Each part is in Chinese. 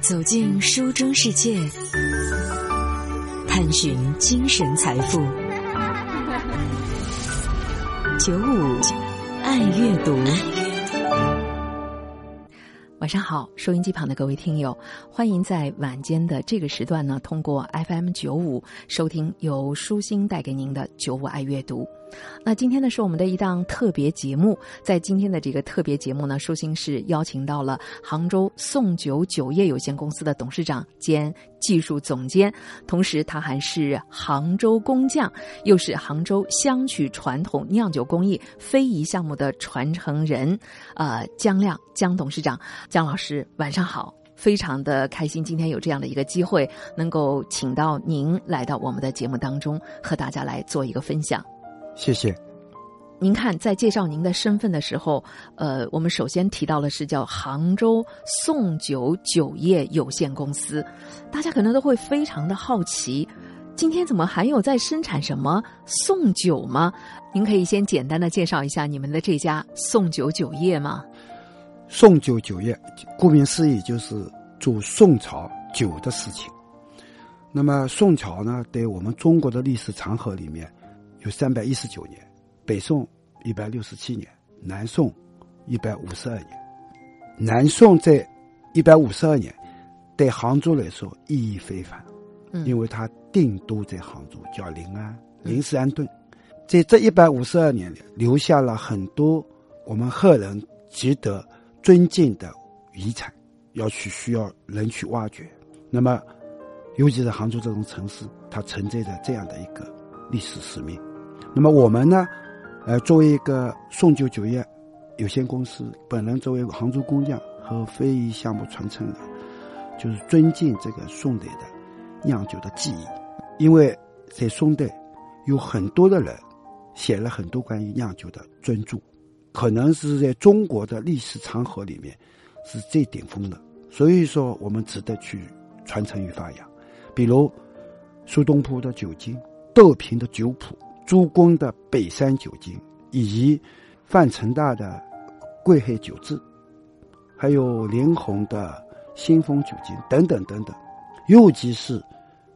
走进书中世界，探寻精神财富。九五爱阅读，晚上好，收音机旁的各位听友，欢迎在晚间的这个时段呢，通过 FM 九五收听由舒心带给您的九五爱阅读。那今天呢是我们的一档特别节目，在今天的这个特别节目呢，舒心是邀请到了杭州宋酒酒业有限公司的董事长兼技术总监，同时他还是杭州工匠，又是杭州香曲传统酿酒工艺非遗项目的传承人，呃，姜亮姜董事长，姜老师，晚上好。非常的开心，今天有这样的一个机会，能够请到您来到我们的节目当中，和大家来做一个分享。谢谢。您看，在介绍您的身份的时候，呃，我们首先提到的是叫杭州宋酒酒业有限公司，大家可能都会非常的好奇，今天怎么还有在生产什么宋酒吗？您可以先简单的介绍一下你们的这家宋酒酒业吗？宋酒酒业，顾名思义就是做宋朝酒的事情。那么宋朝呢，对我们中国的历史长河里面。有三百一十九年，北宋一百六十七年，南宋一百五十二年。南宋在一百五十二年，对杭州来说意义非凡，因为它定都在杭州，叫临安，临时安顿。在这一百五十二年里，留下了很多我们后人值得尊敬的遗产，要去需要人去挖掘。那么，尤其是杭州这种城市，它承载着这样的一个历史使命。那么我们呢，呃，作为一个宋酒酒业有限公司，本人作为杭州工匠和非遗项目传承人，就是尊敬这个宋代的酿酒的技艺，因为在宋代有很多的人写了很多关于酿酒的专著，可能是在中国的历史长河里面是最顶峰的，所以说我们值得去传承与发扬。比如苏东坡的酒经，窦平的酒谱。朱公的北山酒经，以及范成大的《贵黑酒志》，还有林洪的《新丰酒经》等等等等，尤其是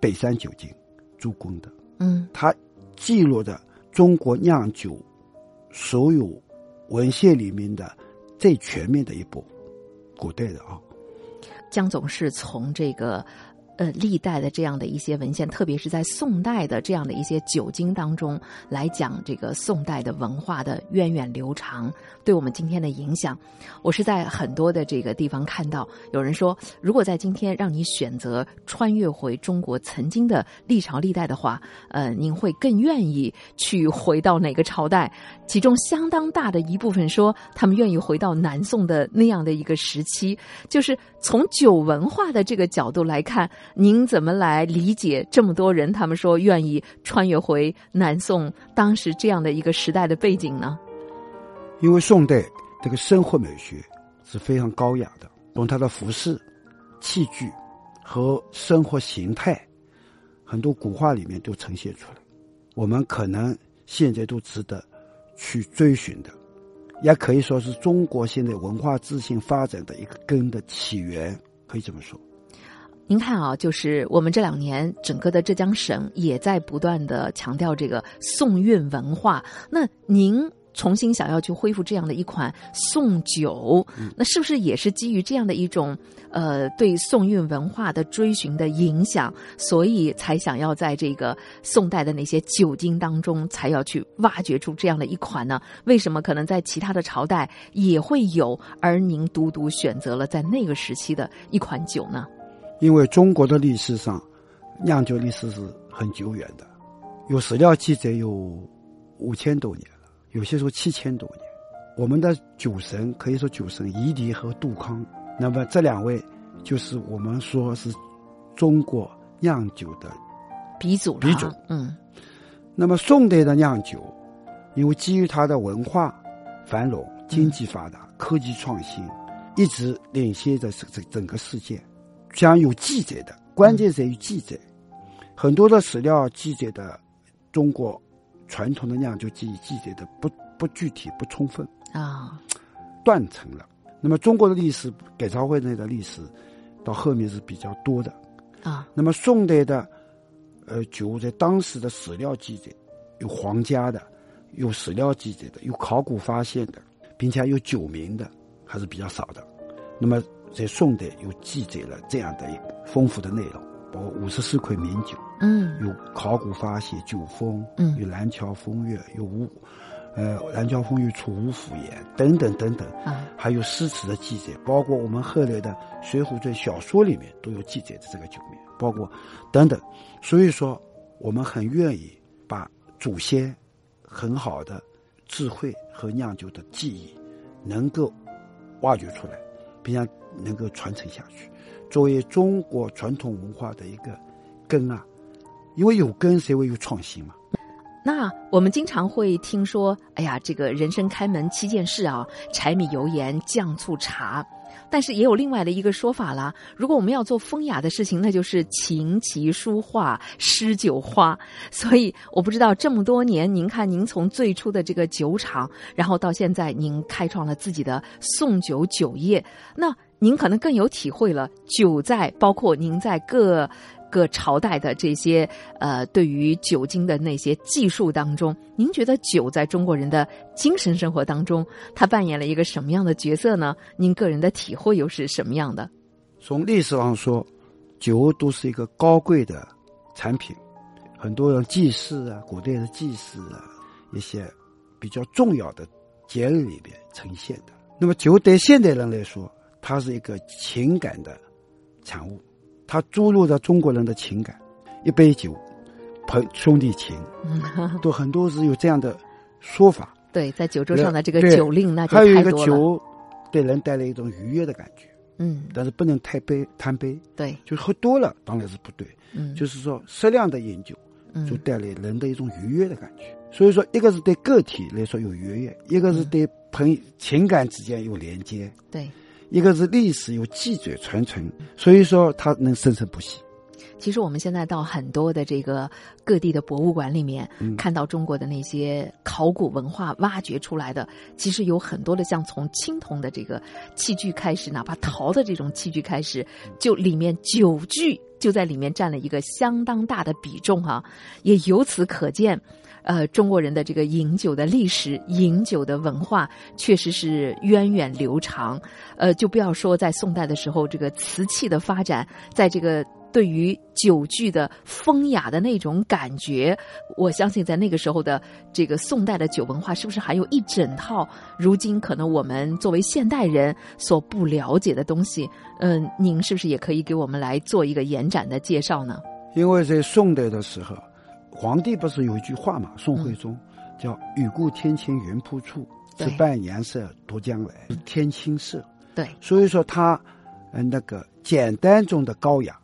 北山酒经，朱公的，嗯，它记录的中国酿酒所有文献里面的最全面的一部，古代的啊。江总是从这个。呃，历代的这样的一些文献，特别是在宋代的这样的一些酒经当中来讲，这个宋代的文化的源远流长，对我们今天的影响，我是在很多的这个地方看到有人说，如果在今天让你选择穿越回中国曾经的历朝历代的话，呃，您会更愿意去回到哪个朝代？其中相当大的一部分说，他们愿意回到南宋的那样的一个时期，就是从酒文化的这个角度来看。您怎么来理解这么多人他们说愿意穿越回南宋当时这样的一个时代的背景呢？因为宋代这个生活美学是非常高雅的，从它的服饰、器具和生活形态，很多古画里面都呈现出来。我们可能现在都值得去追寻的，也可以说是中国现在文化自信发展的一个根的起源，可以这么说。您看啊，就是我们这两年整个的浙江省也在不断的强调这个宋韵文化。那您重新想要去恢复这样的一款宋酒，那是不是也是基于这样的一种呃对宋韵文化的追寻的影响，所以才想要在这个宋代的那些酒精当中，才要去挖掘出这样的一款呢？为什么可能在其他的朝代也会有，而您独独选择了在那个时期的一款酒呢？因为中国的历史上，酿酒历史是很久远的，有史料记载有五千多年了，有些说七千多年。我们的酒神可以说酒神夷狄和杜康，那么这两位就是我们说是中国酿酒的鼻祖。鼻祖，嗯。那么宋代的酿酒，因为基于它的文化繁荣、经济发达、科技创新，一直领先着整整个世界。将有记载的，关键在于记载。很多的史料记载的中国传统的酿酒技艺记载的不不具体、不充分啊，断层了。那么中国的历史，改朝换代的历史，到后面是比较多的。啊，那么宋代的，呃，酒在当时的史料记载，有皇家的，有史料记载的，有考古发现的，并且有酒名的，还是比较少的。那么在宋代又记载了这样的一个丰富的内容，包括五十四款名酒，嗯有考古发现酒风，嗯有蓝桥风月，有五，呃，蓝桥风月出五府言等等等等。啊，还有诗词的记载，包括我们后来的《水浒传》小说里面都有记载的这个酒名，包括等等。所以说，我们很愿意把祖先很好的智慧和酿酒的技艺能够挖掘出来，并且能够传承下去，作为中国传统文化的一个根啊。因为有根谁会有创新嘛。那我们经常会听说，哎呀，这个人生开门七件事啊，柴米油盐酱醋茶。但是也有另外的一个说法啦，如果我们要做风雅的事情，那就是琴棋书画诗酒花。所以我不知道这么多年，您看您从最初的这个酒厂，然后到现在您开创了自己的送酒酒业，那您可能更有体会了。酒在包括您在各。个朝代的这些呃，对于酒精的那些技术当中，您觉得酒在中国人的精神生活当中，它扮演了一个什么样的角色呢？您个人的体会又是什么样的？从历史上说，酒都是一个高贵的产品，很多人祭祀啊，古代的祭祀啊，一些比较重要的节日里边呈现的。那么酒对现代人来说，它是一个情感的产物。它注入了中国人的情感，一杯酒，朋兄弟情，都很多是有这样的说法。对，在酒桌上的这个酒令，那就还有一个。酒，给人带来一种愉悦的感觉，嗯，但是不能太杯贪杯，对，就是喝多了当然是不对。嗯，就是说适量的饮酒，就嗯带来人的一种愉悦的感觉。所以说，一个是对个体来说有愉悦，一个是对朋情感之间有连接，对。一个是历史有记载传承，所以说它能生生不息。其实我们现在到很多的这个各地的博物馆里面，嗯看到中国的那些考古文化挖掘出来的，其实有很多的像从青铜的这个器具开始，哪怕陶的这种器具开始，就里面酒具就在里面占了一个相当大的比重哈、也由此可见。呃，中国人的这个饮酒的历史、饮酒的文化，确实是源远流长。呃，就不要说在宋代的时候，这个瓷器的发展，在这个对于酒具的风雅的那种感觉，我相信在那个时候的这个宋代的酒文化，是不是还有一整套如今可能我们作为现代人所不了解的东西？嗯、您是不是也可以给我们来做一个延展的介绍呢？因为在宋代的时候，皇帝不是有一句话嘛？宋徽宗、叫“雨过天晴云铺处，对。只伴颜色夺将来”，天青色。对，所以说他，嗯，那个简单中的高雅，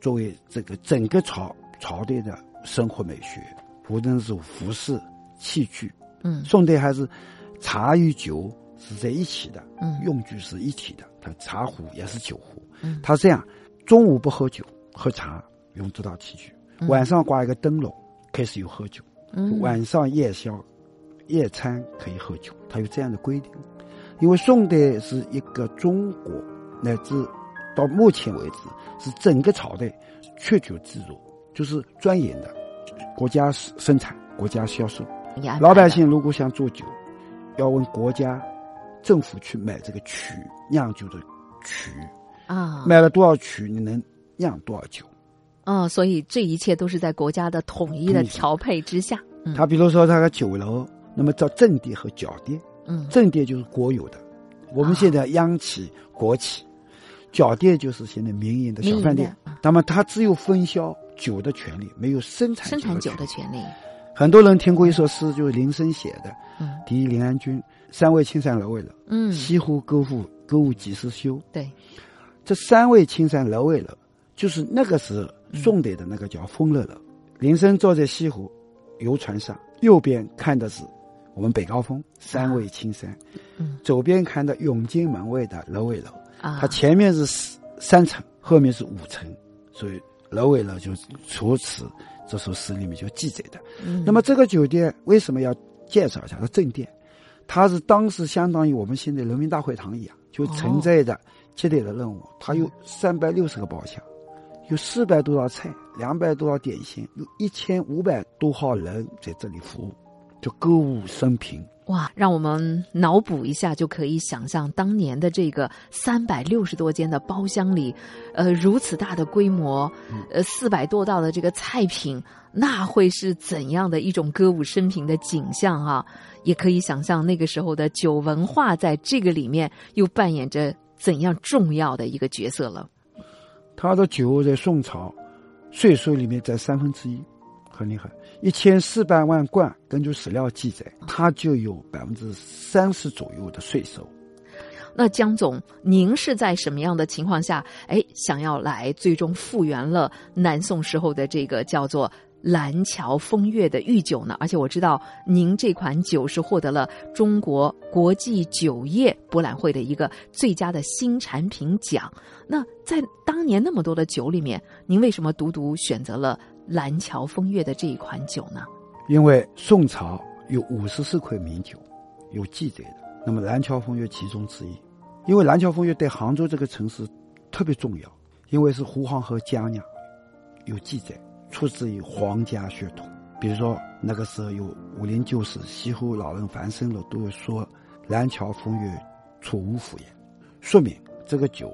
作为这个整个朝朝代的生活美学，无论是服饰、器具，嗯。宋代还是茶与酒是在一起的，嗯。用具是一体的，它茶壶也是酒壶。嗯。他这样，中午不喝酒，喝茶用这道器具，嗯。晚上挂一个灯笼，开始有喝酒，嗯晚上夜宵、夜餐可以喝酒，他有这样的规定。因为宋代是一个中国乃至到目前为止是整个朝代缺酒自如，就是专营的，国家生产，国家销售。老百姓如果想做酒，要问国家政府去买这个曲酿酒的曲，啊，买了多少曲，你能酿多少酒。嗯，所以这一切都是在国家的统一的调配之下。嗯他比如说他的酒楼，那么叫正店和脚店，嗯正店就是国有的，我们现在央企、国企，脚店就是现在民营的小饭店。那么他只有分销酒的权利，没有生产生产酒酒的权利。很多人听过一首诗，就是林升写的嗯“第一临安君，三味青山楼为楼，嗯，西湖歌赋歌舞几时休？”对，这三味青山楼为楼，就是那个时候宋代的那个叫丰乐楼。林升坐在西湖游船上，右边看的是我们北高峰三味青山，嗯左边看的永金门外的楼尾楼，啊，它前面是三层，后面是五层，所以楼尾楼就除此这首诗里面就记载的。嗯那么这个酒店为什么要介绍一下？它正殿，它是当时相当于我们现在人民大会堂一样，就承载着接待的任务，它有三百六十个包厢，有四百多道菜，两百多道点心，有一千五百多号人在这里服务，就歌舞升平。哇，让我们脑补一下，就可以想象当年的这个三百六十多间的包厢里，呃，如此大的规模，呃，四百多道的这个菜品，那会是怎样的一种歌舞升平的景象啊！也可以想象那个时候的酒文化在这个里面又扮演着怎样重要的一个角色了。他的酒在宋朝税收里面占三分之一。很厉害，一千四百万贯，根据史料记载，他就有百分之三十左右的税收。那江总，您是在什么样的情况下，哎，想要来最终复原了南宋时候的这个叫做蓝桥风月的御酒呢？而且我知道您这款酒是获得了中国国际酒业博览会的一个最佳的新产品奖。那在当年那么多的酒里面，您为什么独独选择了？蓝桥风月的这一款酒呢？因为宋朝有五十四款名酒，有记载的。那么蓝桥风月其中之一，因为蓝桥风月对杭州这个城市特别重要，因为是胡黄河佳酿，有记载，出自于皇家血统。比如说那个时候有武林旧事，西湖老人樊生了都会说蓝桥风月楚吴府也，说明这个酒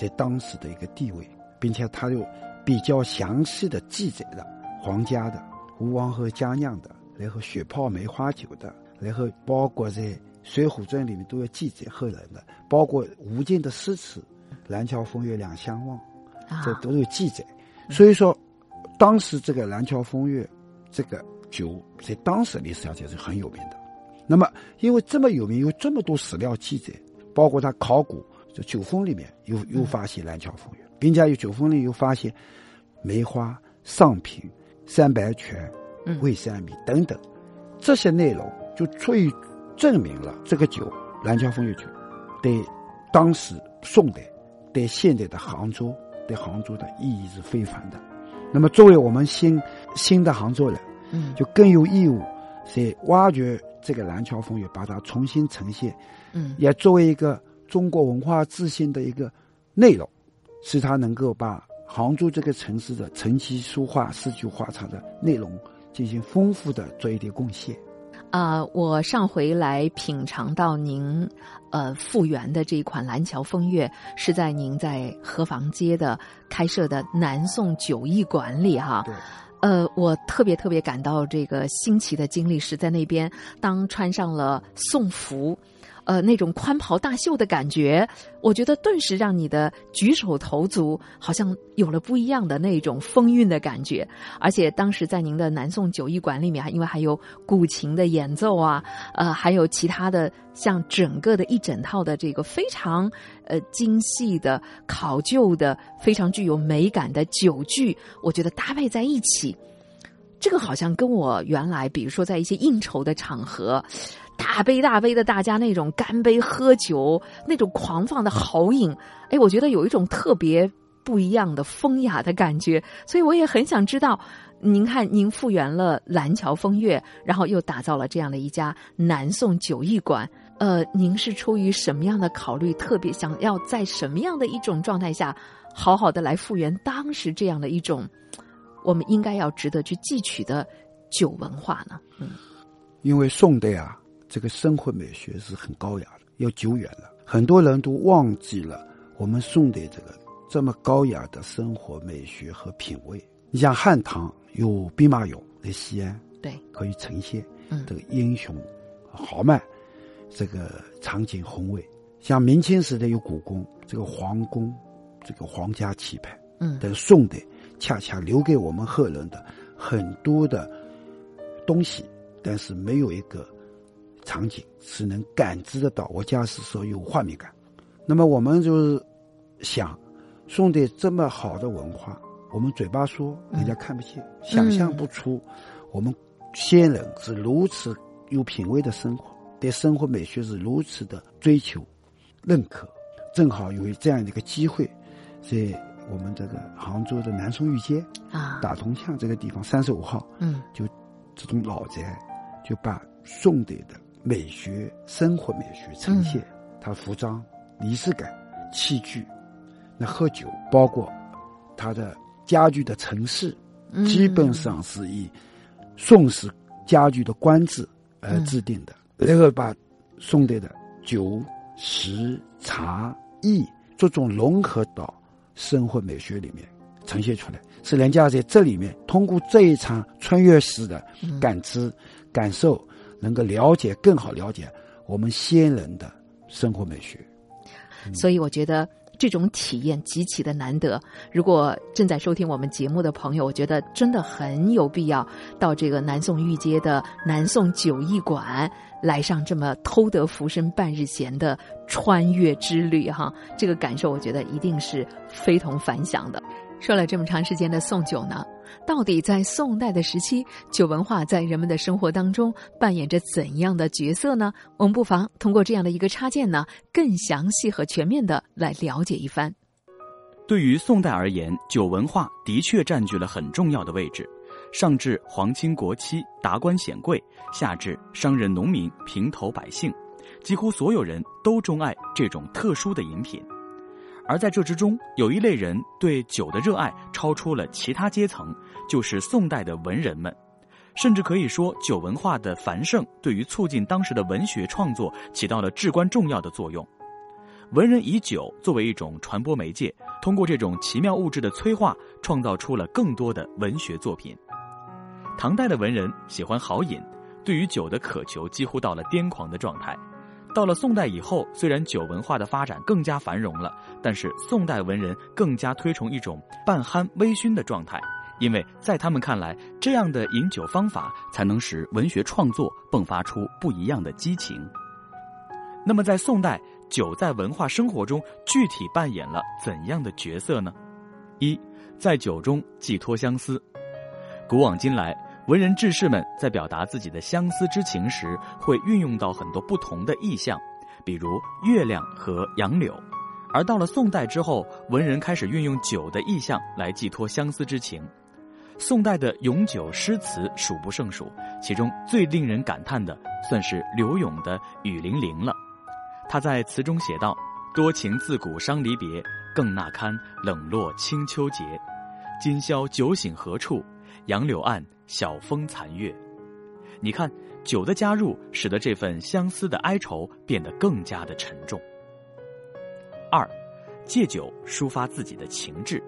在当时的一个地位，并且它又。比较详细的记载了皇家的吴王和佳酿的，然后雪泡梅花酒的，然后包括在《水浒传》里面都要记载后人的，包括吴敬的诗词“蓝桥风月两相望”，这都有记载。所以说，当时这个蓝桥风月这个酒在当时历史上就是很有名的。那么，因为这么有名，有这么多史料记载，包括他考古，这酒封里面又又发现蓝桥风月。并且有酒封里又发现梅花、上品、三白泉、味三米等等这些内容，就足以证明了这个酒蓝桥风月酒对当时宋代、对现代的杭州、对杭州的意义是非凡的。那么，作为我们新新的杭州人，嗯，就更有义务去挖掘这个蓝桥风月，把它重新呈现，嗯，也作为一个中国文化自信的一个内容。使他能够把杭州这个城市的琴棋书画诗酒画茶的内容进行丰富的做一点贡献。啊，我上回来品尝到您呃复原的这一款蓝桥风月，是在您在河坊街的开设的南宋酒艺馆里哈。对。呃，我特别特别感到这个新奇的经历是在那边，当穿上了宋服。呃，那种宽袍大袖的感觉，我觉得顿时让你的举手投足好像有了不一样的那种风韵的感觉。而且当时在您的南宋酒艺馆里面，因为还有古琴的演奏啊，呃，还有其他的像整个的一整套的这个非常呃精细的考究的、非常具有美感的酒具，我觉得搭配在一起，这个好像跟我原来比如说在一些应酬的场合。大杯大杯的，大家那种干杯喝酒，那种狂放的豪饮，哎，我觉得有一种特别不一样的风雅的感觉。所以我也很想知道，您看您复原了蓝桥风月，然后又打造了这样的一家南宋酒艺馆，呃，您是出于什么样的考虑，特别想要在什么样的一种状态下，好好的来复原当时这样的一种我们应该要值得去汲取的酒文化呢？嗯，因为宋代啊。这个生活美学是很高雅的，要久远了。很多人都忘记了我们宋代这个这么高雅的生活美学和品味。你像汉唐有兵马俑在西安，对，可以呈现这个英雄豪迈这个场景宏伟。像明清时代有故宫，这个皇宫这个皇家气派。嗯，但宋代恰恰留给我们后人的很多的东西，但是没有一个。场景是能感知得到，我驾驶时候有画面感。那么我们就是想，宋代这么好的文化，我们嘴巴说人家看不见，想象不出我们先人是如此有品位的生活，对生活美学是如此的追求、认可。正好有这样的一个机会，在我们这个杭州的南宋御街啊，大同巷这个地方三十五号，嗯，就这种老宅，就把宋代的。美学、生活美学呈现，它服装、仪式感器具。那喝酒包括它的家具的陈设，基本上是以宋式家具的官制而制定的，然后把宋代的酒、食、茶、艺这种融合到生活美学里面呈现出来，是人家在这里面通过这一场穿越式的感知、感受，能够了解更好了解我们先人的生活美学。所以我觉得。这种体验极其的难得。如果正在收听我们节目的朋友，我觉得真的很有必要到这个南宋御街的南宋酒艺馆来上这么偷得浮生半日闲的穿越之旅哈。这个感受，我觉得一定是非同凡响的。说了这么长时间的宋酒呢，到底在宋代的时期，酒文化在人们的生活当中扮演着怎样的角色呢？我们不妨通过这样的一个插件呢，更详细和全面的来了解一番。对于宋代而言，酒文化的确占据了很重要的位置，上至皇亲国戚、达官显贵，下至商人、农民、平头百姓，几乎所有人都钟爱这种特殊的饮品。而在这之中，有一类人对酒的热爱超出了其他阶层，就是宋代的文人们，甚至可以说，酒文化的繁盛对于促进当时的文学创作起到了至关重要的作用。文人以酒作为一种传播媒介，通过这种奇妙物质的催化，创造出了更多的文学作品。唐代的文人喜欢豪饮，对于酒的渴求几乎到了癫狂的状态。到了宋代以后，虽然酒文化的发展更加繁荣了，但是宋代文人更加推崇一种半酣微醺的状态，因为在他们看来，这样的饮酒方法才能使文学创作迸发出不一样的激情。那么，在宋代，酒在文化生活中具体扮演了怎样的角色呢？一，在酒中寄托相思。古往今来。文人志士们在表达自己的相思之情时，会运用到很多不同的意象，比如月亮和杨柳。而到了宋代之后，文人开始运用酒的意象来寄托相思之情。宋代的咏酒诗词数不胜数，其中最令人感叹的，算是柳永的《雨霖铃》了。他在词中写道：“多情自古伤离别，更那堪冷落清秋节。今宵酒醒何处？杨柳岸。”晓风残月，你看酒的加入，使得这份相思的哀愁变得更加的沉重。二，借酒抒发自己的情志。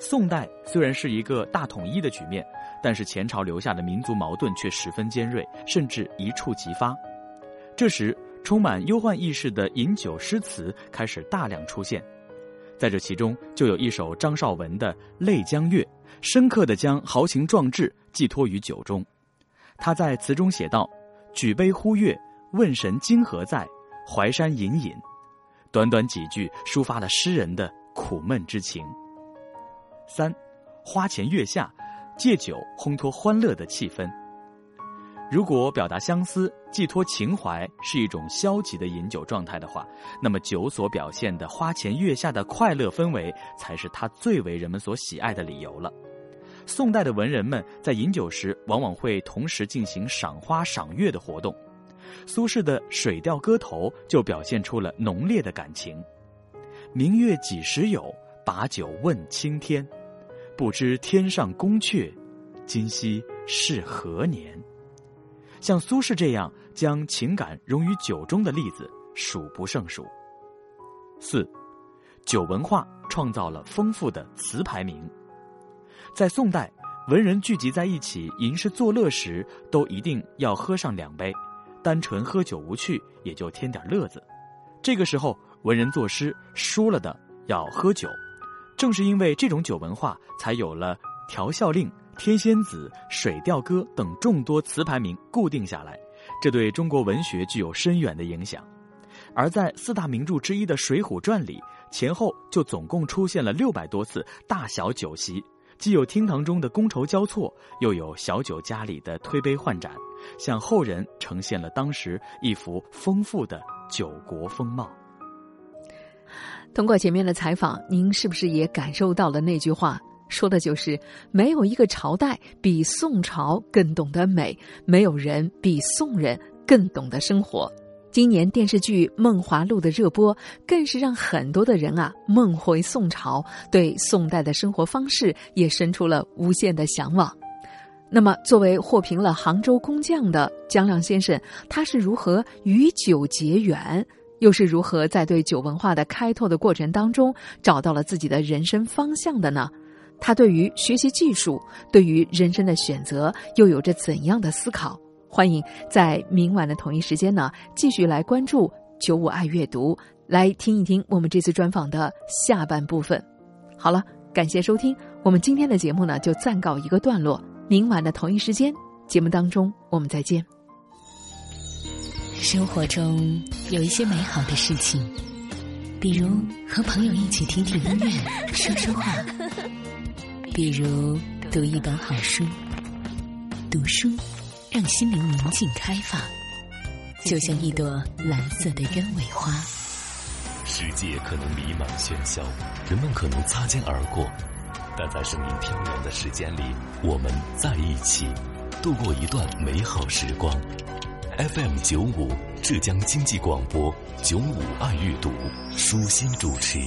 宋代虽然是一个大统一的局面，但是前朝留下的民族矛盾却十分尖锐，甚至一触即发。这时，充满忧患意识的饮酒诗词开始大量出现。在这其中，就有一首张绍文的《泪江月》，深刻的将豪情壮志寄托于酒中。他在词中写道：“举杯呼月，问神今何在？淮山隐隐。”短短几句，抒发了诗人的苦闷之情。三，花前月下，借酒烘托欢乐的气氛。如果表达相思、寄托情怀是一种消极的饮酒状态的话，那么酒所表现的花前月下的快乐氛围，才是它最为人们所喜爱的理由了。宋代的文人们在饮酒时，往往会同时进行赏花赏月的活动。苏轼的《水调歌头》就表现出了浓烈的感情：“明月几时有？把酒问青天。不知天上宫阙，今夕是何年？”像苏轼这样将情感融于酒中的例子数不胜数。四，酒文化创造了丰富的词牌名。在宋代，文人聚集在一起吟诗作乐时，都一定要喝上两杯，单纯喝酒无趣，也就添点乐子。这个时候，文人作诗输了的要喝酒。正是因为这种酒文化，才有了调笑令。天仙子、水调歌等众多词牌名固定下来，这对中国文学具有深远的影响。而在四大名著之一的《水浒传》里，前后就总共出现了六百多次大小酒席，既有厅堂中的觥筹交错，又有小酒家里的推杯换盏，向后人呈现了当时一幅丰富的酒国风貌。通过前面的采访，您是不是也感受到了那句话？说的就是没有一个朝代比宋朝更懂得美，没有人比宋人更懂得生活。今年电视剧《梦华录》的热播，更是让很多的人啊梦回宋朝，对宋代的生活方式也生出了无限的向往。那么，作为获评了杭州工匠的姜亮先生，他是如何与酒结缘，又是如何在对酒文化的开拓的过程当中找到了自己的人生方向的呢？他对于学习技术，对于人生的选择，又有着怎样的思考？欢迎在明晚的同一时间呢，继续来关注九五爱阅读，来听一听我们这次专访的下半部分。好了，感谢收听，我们今天的节目呢就暂告一个段落。明晚的同一时间，节目当中我们再见。生活中有一些美好的事情，比如和朋友一起听听音乐、说说话，比如读一本好书，读书。让心灵宁静开放，就像一朵蓝色的鸢尾花。世界可能迷茫喧嚣，人们可能擦肩而过，但在声音飘扬的时间里，我们在一起，度过一段美好时光。FM 九五，浙江经济广播，九五爱阅读，舒心主持。